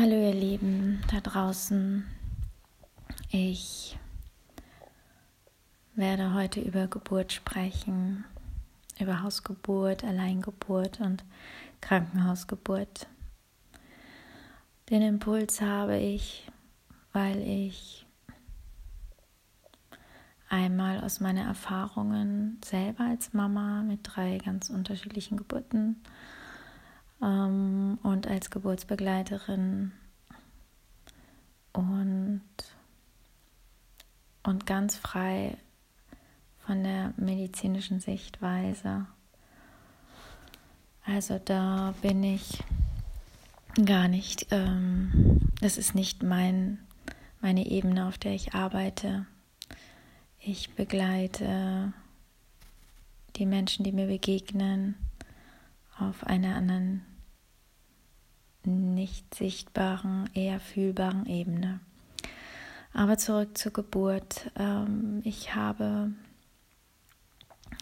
Hallo ihr Lieben da draußen. Ich werde heute über Geburt sprechen, über Hausgeburt, Alleingeburt und Krankenhausgeburt. Den Impuls habe ich, weil ich einmal aus meinen Erfahrungen selber als Mama mit drei ganz unterschiedlichen Geburten ähm, und als Geburtsbegleiterin und, und ganz frei von der medizinischen Sichtweise. Also da bin ich gar nicht, ähm, das ist nicht mein, meine Ebene, auf der ich arbeite. Ich begleite die Menschen, die mir begegnen, auf einer anderen nicht sichtbaren, eher fühlbaren Ebene. Aber zurück zur Geburt. Ähm, ich habe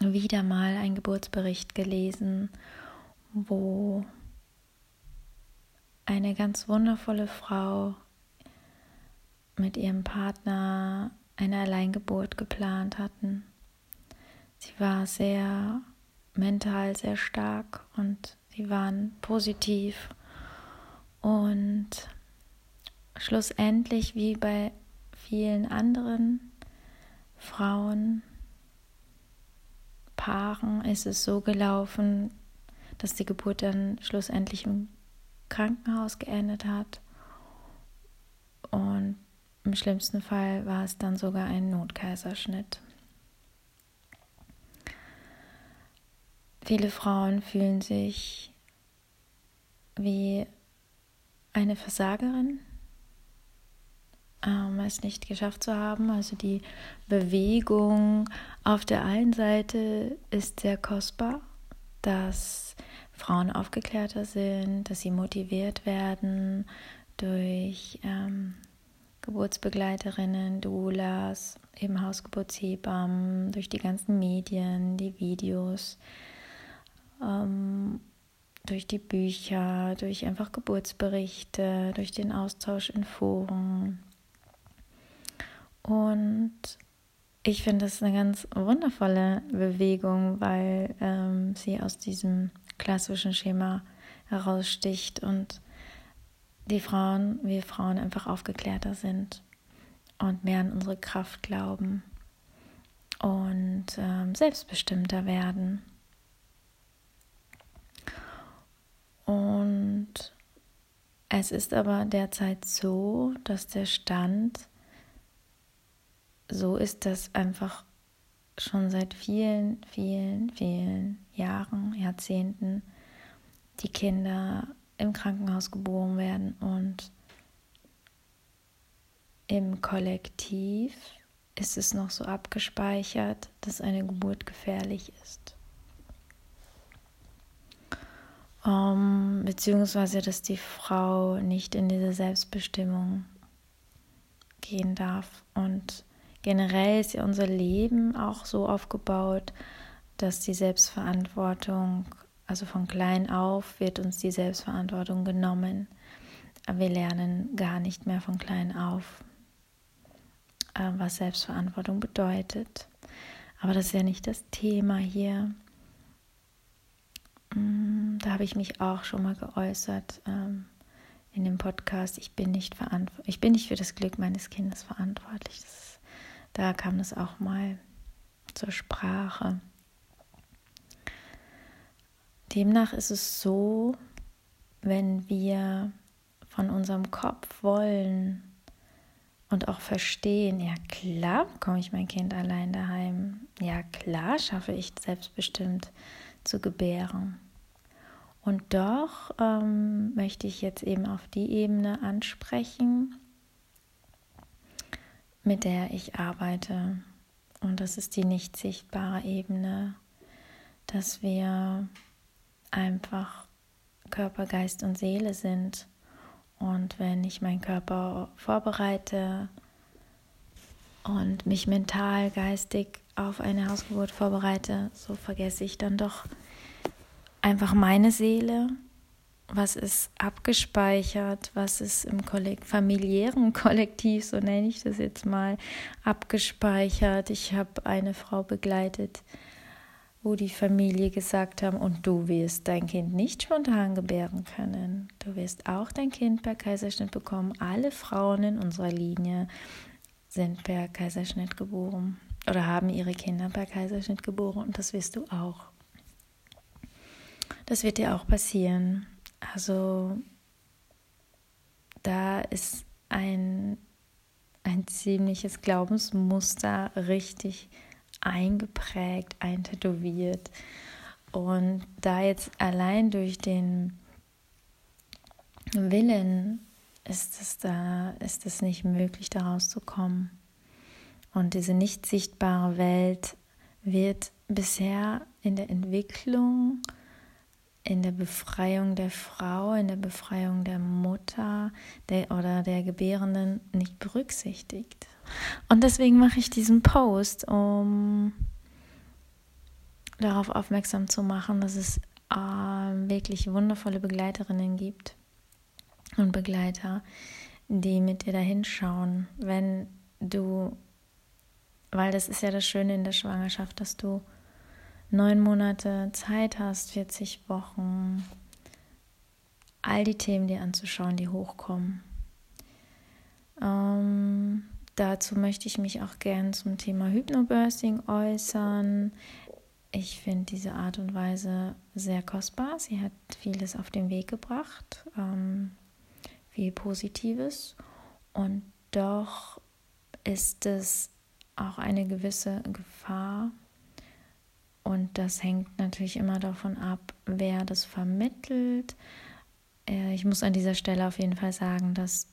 wieder mal einen Geburtsbericht gelesen, wo eine ganz wundervolle Frau mit ihrem Partner eine Alleingeburt geplant hatten. Sie war sehr mental sehr stark und sie waren positiv und schlussendlich wie bei vielen anderen Frauen, Paaren ist es so gelaufen, dass die Geburt dann schlussendlich im Krankenhaus geendet hat. Und im schlimmsten Fall war es dann sogar ein Notkaiserschnitt. Viele Frauen fühlen sich wie eine Versagerin, ähm, es nicht geschafft zu haben. Also die Bewegung auf der einen Seite ist sehr kostbar, dass Frauen aufgeklärter sind, dass sie motiviert werden durch ähm, Geburtsbegleiterinnen, Doulas, eben Hausgeburtshebammen, durch die ganzen Medien, die Videos ähm, durch die Bücher, durch einfach Geburtsberichte, durch den Austausch in Foren. Und ich finde das eine ganz wundervolle Bewegung, weil ähm, sie aus diesem klassischen Schema heraussticht und die Frauen, wir Frauen einfach aufgeklärter sind und mehr an unsere Kraft glauben und ähm, selbstbestimmter werden. Und es ist aber derzeit so, dass der Stand so ist, dass einfach schon seit vielen, vielen, vielen Jahren, Jahrzehnten die Kinder im Krankenhaus geboren werden und im Kollektiv ist es noch so abgespeichert, dass eine Geburt gefährlich ist. Ähm, beziehungsweise dass die Frau nicht in diese Selbstbestimmung gehen darf. Und generell ist ja unser Leben auch so aufgebaut, dass die Selbstverantwortung, also von klein auf, wird uns die Selbstverantwortung genommen. Wir lernen gar nicht mehr von klein auf, äh, was Selbstverantwortung bedeutet. Aber das ist ja nicht das Thema hier. Da habe ich mich auch schon mal geäußert ähm, in dem Podcast. Ich bin nicht verantwortlich, ich bin nicht für das Glück meines Kindes verantwortlich. Das, da kam das auch mal zur Sprache. Demnach ist es so, wenn wir von unserem Kopf wollen und auch verstehen, ja klar bekomme ich mein Kind allein daheim, ja klar schaffe ich selbstbestimmt zu gebären. Und doch ähm, möchte ich jetzt eben auf die Ebene ansprechen, mit der ich arbeite. Und das ist die nicht sichtbare Ebene, dass wir einfach Körper, Geist und Seele sind. Und wenn ich meinen Körper vorbereite und mich mental, geistig auf eine Hausgeburt vorbereite, so vergesse ich dann doch einfach meine Seele was ist abgespeichert, was ist im Kollekt familiären Kollektiv, so nenne ich das jetzt mal, abgespeichert. Ich habe eine Frau begleitet, wo die Familie gesagt haben, und du wirst dein Kind nicht spontan gebären können. Du wirst auch dein Kind per Kaiserschnitt bekommen. Alle Frauen in unserer Linie sind per Kaiserschnitt geboren oder haben ihre Kinder per Kaiserschnitt geboren und das wirst du auch. Das wird dir auch passieren. Also da ist ein, ein ziemliches Glaubensmuster richtig eingeprägt, eintätowiert. Und da jetzt allein durch den Willen ist es da, ist es nicht möglich, da rauszukommen. Und diese nicht sichtbare Welt wird bisher in der Entwicklung in der Befreiung der Frau, in der Befreiung der Mutter der, oder der Gebärenden nicht berücksichtigt. Und deswegen mache ich diesen Post, um darauf aufmerksam zu machen, dass es äh, wirklich wundervolle Begleiterinnen gibt und Begleiter, die mit dir da hinschauen, wenn du, weil das ist ja das Schöne in der Schwangerschaft, dass du neun Monate Zeit hast, 40 Wochen, all die Themen dir anzuschauen, die hochkommen. Ähm, dazu möchte ich mich auch gern zum Thema Hypnobirthing äußern. Ich finde diese Art und Weise sehr kostbar. Sie hat vieles auf den Weg gebracht, ähm, viel Positives. Und doch ist es auch eine gewisse Gefahr, und das hängt natürlich immer davon ab, wer das vermittelt. Äh, ich muss an dieser Stelle auf jeden Fall sagen, dass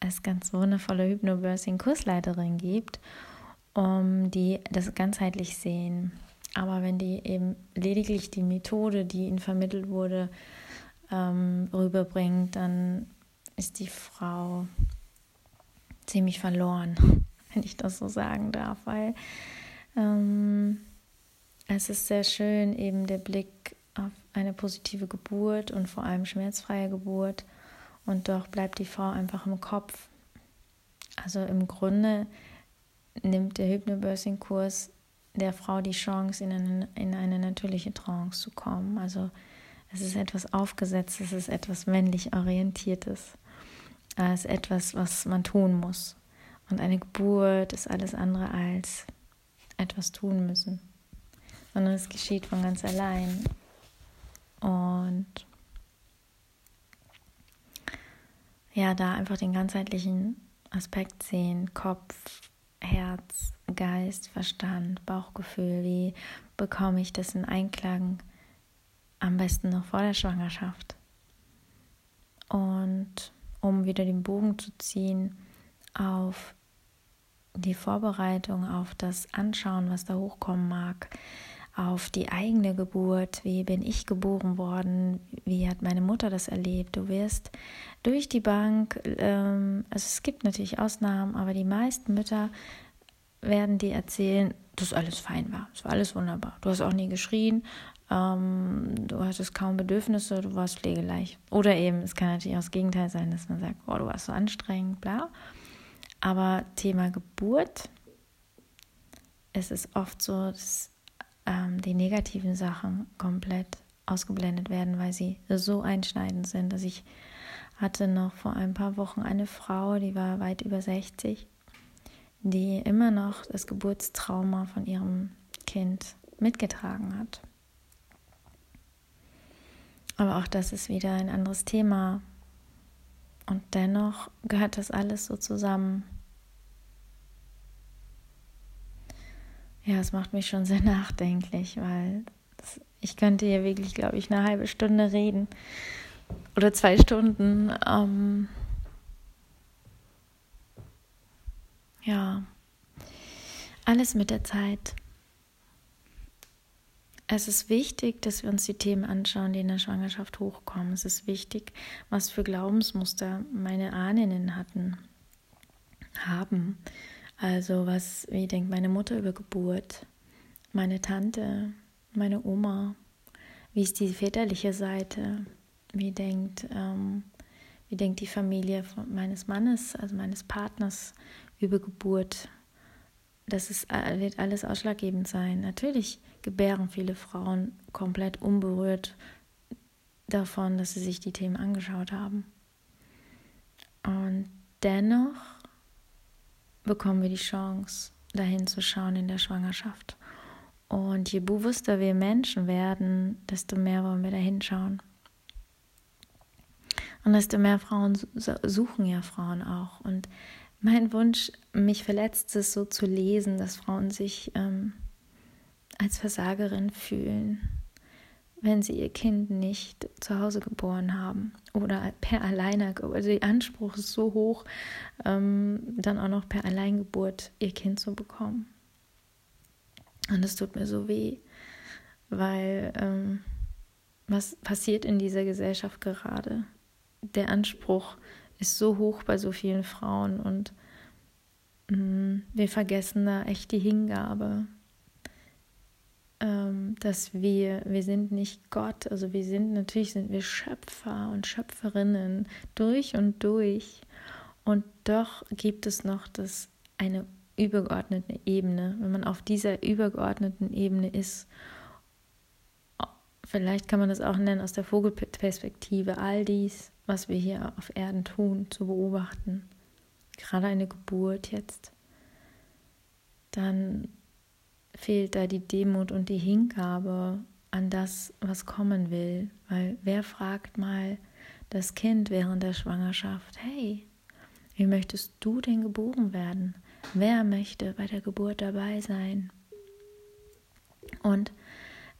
es ganz wundervolle Hypnobirthing-Kursleiterinnen gibt, die das ganzheitlich sehen. Aber wenn die eben lediglich die Methode, die ihnen vermittelt wurde, ähm, rüberbringt, dann ist die Frau ziemlich verloren, wenn ich das so sagen darf, weil ähm, es ist sehr schön, eben der Blick auf eine positive Geburt und vor allem schmerzfreie Geburt. Und doch bleibt die Frau einfach im Kopf. Also im Grunde nimmt der Hypnobirthing-Kurs der Frau die Chance, in eine, in eine natürliche Trance zu kommen. Also es ist etwas Aufgesetztes, es ist etwas männlich Orientiertes. Es ist etwas, was man tun muss. Und eine Geburt ist alles andere als etwas tun müssen sondern es geschieht von ganz allein. Und ja, da einfach den ganzheitlichen Aspekt sehen, Kopf, Herz, Geist, Verstand, Bauchgefühl, wie bekomme ich das in Einklang, am besten noch vor der Schwangerschaft. Und um wieder den Bogen zu ziehen auf die Vorbereitung, auf das Anschauen, was da hochkommen mag, auf die eigene Geburt, wie bin ich geboren worden, wie hat meine Mutter das erlebt. Du wirst durch die Bank, ähm, also es gibt natürlich Ausnahmen, aber die meisten Mütter werden dir erzählen, dass alles fein war, es war alles wunderbar. Du hast auch nie geschrien, ähm, du hattest kaum Bedürfnisse, du warst pflegeleicht. Oder eben, es kann natürlich auch das Gegenteil sein, dass man sagt, oh, du warst so anstrengend, bla. Aber Thema Geburt, es ist oft so, dass ähm, die negativen Sachen komplett ausgeblendet werden, weil sie so einschneidend sind, dass ich hatte noch vor ein paar Wochen eine Frau, die war weit über 60, die immer noch das Geburtstrauma von ihrem Kind mitgetragen hat. Aber auch das ist wieder ein anderes Thema. Und dennoch gehört das alles so zusammen. Ja, es macht mich schon sehr nachdenklich, weil das, ich könnte hier wirklich, glaube ich, eine halbe Stunde reden oder zwei Stunden. Ähm, ja, alles mit der Zeit. Es ist wichtig, dass wir uns die Themen anschauen, die in der Schwangerschaft hochkommen. Es ist wichtig, was für Glaubensmuster meine Ahnen hatten, haben. Also was, wie denkt meine Mutter über Geburt, meine Tante, meine Oma, wie ist die väterliche Seite, Wie denkt, ähm, wie denkt die Familie meines Mannes, also meines Partners über Geburt? Das ist, äh, wird alles ausschlaggebend sein. Natürlich gebären viele Frauen komplett unberührt davon, dass sie sich die Themen angeschaut haben. Und dennoch bekommen wir die Chance, dahin zu schauen in der Schwangerschaft. Und je bewusster wir Menschen werden, desto mehr wollen wir da hinschauen. Und desto mehr Frauen suchen ja Frauen auch. Und mein Wunsch, mich verletzt es so zu lesen, dass Frauen sich ähm, als Versagerin fühlen, wenn sie ihr Kind nicht zu Hause geboren haben oder per Alleine, also der Anspruch ist so hoch, ähm, dann auch noch per Alleingeburt ihr Kind zu bekommen. Und es tut mir so weh, weil ähm, was passiert in dieser Gesellschaft gerade? Der Anspruch ist so hoch bei so vielen Frauen und mh, mm, wir vergessen da echt die Hingabe, dass wir, wir sind nicht Gott, also wir sind, natürlich sind wir Schöpfer und Schöpferinnen durch und durch. Und doch gibt es noch das, eine übergeordnete Ebene. Wenn man auf dieser übergeordneten Ebene ist, vielleicht kann man das auch nennen aus der Vogelperspektive, all dies, was wir hier auf Erden tun, zu beobachten, gerade eine Geburt jetzt, dann fehlt da die Demut und die Hingabe an das, was kommen will. Weil wer fragt mal das Kind während der Schwangerschaft, hey, wie möchtest du denn geboren werden? Wer möchte bei der Geburt dabei sein? Und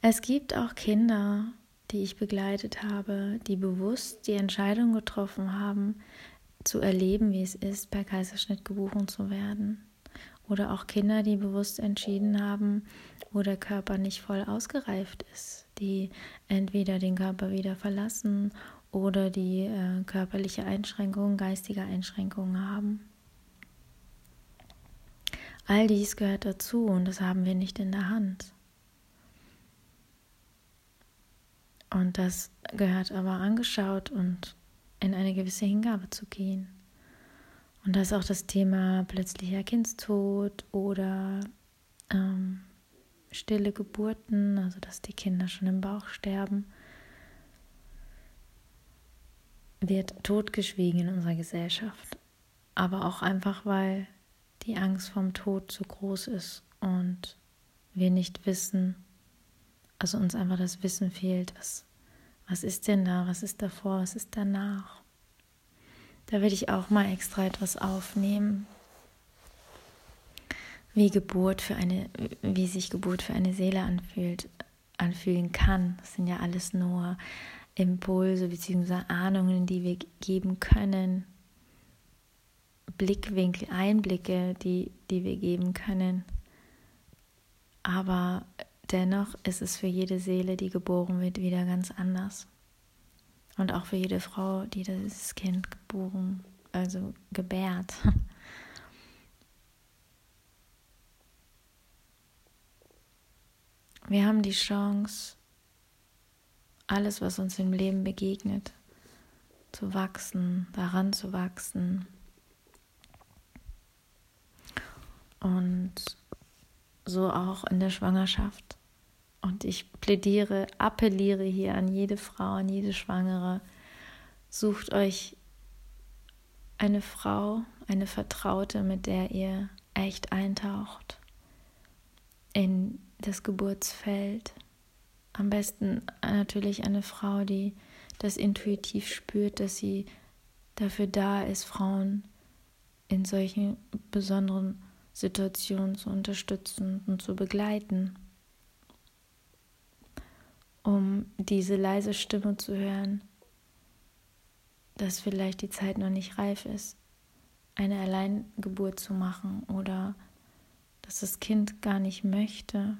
es gibt auch Kinder, die ich begleitet habe, die bewusst die Entscheidung getroffen haben, zu erleben, wie es ist, per Kaiserschnitt geboren zu werden. Oder auch Kinder, die bewusst entschieden haben, wo der Körper nicht voll ausgereift ist, die entweder den Körper wieder verlassen oder die äh, körperliche Einschränkungen, geistige Einschränkungen haben. All dies gehört dazu und das haben wir nicht in der Hand. Und das gehört aber angeschaut und in eine gewisse Hingabe zu gehen. Und da ist auch das Thema plötzlicher Kindstod oder ähm, stille Geburten, also dass die Kinder schon im Bauch sterben, wird totgeschwiegen in unserer Gesellschaft. Aber auch einfach, weil die Angst vom Tod zu groß ist und wir nicht wissen, also uns einfach das Wissen fehlt, was, was ist denn da, was ist davor, was ist danach. Da würde ich auch mal extra etwas aufnehmen, wie Geburt für eine, wie sich Geburt für eine Seele anfühlt, anfühlen kann. Das sind ja alles nur Impulse bzw. Ahnungen, die wir geben können, Blickwinkel, Einblicke, die, die wir geben können. Aber dennoch ist es für jede Seele, die geboren wird, wieder ganz anders. Und auch für jede Frau, die das Kind geboren, also gebärt. Wir haben die Chance, alles, was uns im Leben begegnet, zu wachsen, daran zu wachsen. Und so auch in der Schwangerschaft. Und ich plädiere, appelliere hier an jede Frau, an jede Schwangere, sucht euch eine Frau, eine Vertraute, mit der ihr echt eintaucht in das Geburtsfeld. Am besten natürlich eine Frau, die das intuitiv spürt, dass sie dafür da ist, Frauen in solchen besonderen Situationen zu unterstützen und zu begleiten um diese leise Stimme zu hören, dass vielleicht die Zeit noch nicht reif ist, eine Alleingeburt zu machen oder dass das Kind gar nicht möchte.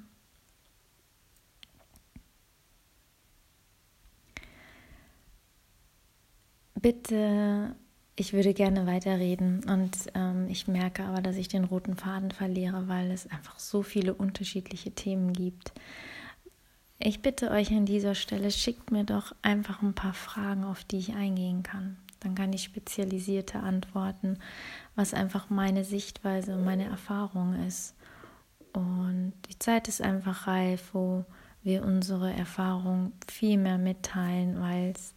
Bitte, ich würde gerne weiterreden und ähm, ich merke aber, dass ich den roten Faden verliere, weil es einfach so viele unterschiedliche Themen gibt ich bitte euch an dieser Stelle, schickt mir doch einfach ein paar Fragen, auf die ich eingehen kann. Dann kann ich spezialisierte antworten, was einfach meine Sichtweise und meine Erfahrung ist. Und die Zeit ist einfach reif, wo wir unsere Erfahrung viel mehr mitteilen, weil es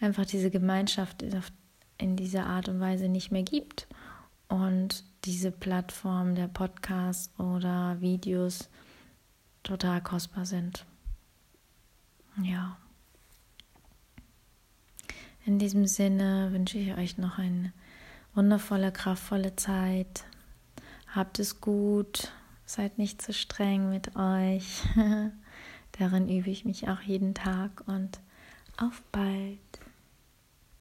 einfach diese Gemeinschaft in dieser Art und Weise nicht mehr gibt. Und diese Plattform der Podcasts oder Videos total kostbar sind. Ja. In diesem Sinne wünsche ich euch noch eine wundervolle, kraftvolle Zeit. Habt es gut, seid nicht zu streng mit euch. Darin übe ich mich auch jeden Tag und auf bald.